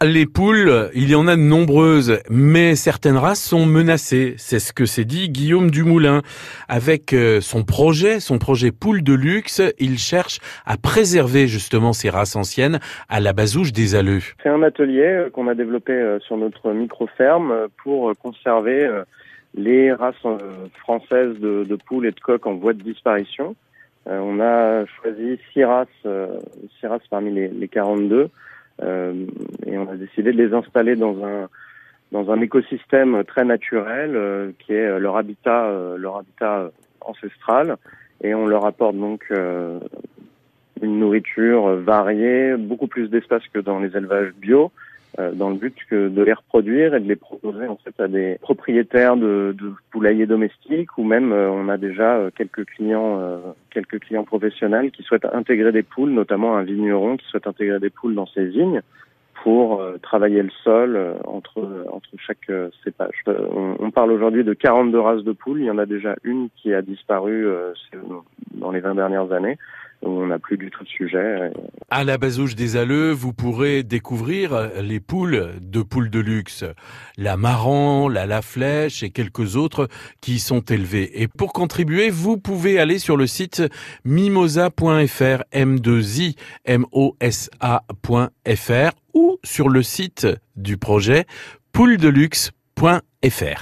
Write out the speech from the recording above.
Les poules, il y en a de nombreuses, mais certaines races sont menacées. C'est ce que s'est dit Guillaume Dumoulin. Avec euh, son projet, son projet poule de luxe, il cherche à préserver justement ces races anciennes à la basouche des Alleux. C'est un atelier euh, qu'on a développé euh, sur notre micro-ferme pour conserver les races françaises de, poules et de coqs en voie de disparition. On a choisi six races, parmi les, les 42 euh, et on a décidé de les installer dans un dans un écosystème très naturel euh, qui est leur habitat euh, leur habitat ancestral. Et on leur apporte donc une nourriture variée, beaucoup plus d'espace que dans les élevages bio, euh, dans le but que de les reproduire et de les proposer en fait à des propriétaires de, de poulaillers domestiques ou même euh, on a déjà euh, quelques clients quelques clients professionnels qui souhaitent intégrer des poules, notamment un vigneron qui souhaite intégrer des poules dans ses vignes pour travailler le sol entre entre chaque cépage. On, on parle aujourd'hui de 42 races de poules, il y en a déjà une qui a disparu dans les 20 dernières années on n'a plus du tout de sujet. À la Bazouche des Alleux, vous pourrez découvrir les poules de poules de luxe, la Marran, la La Flèche et quelques autres qui sont élevées. Et pour contribuer, vous pouvez aller sur le site mimosa.fr, m2i, m o s ou sur le site du projet poulesdeluxe.fr.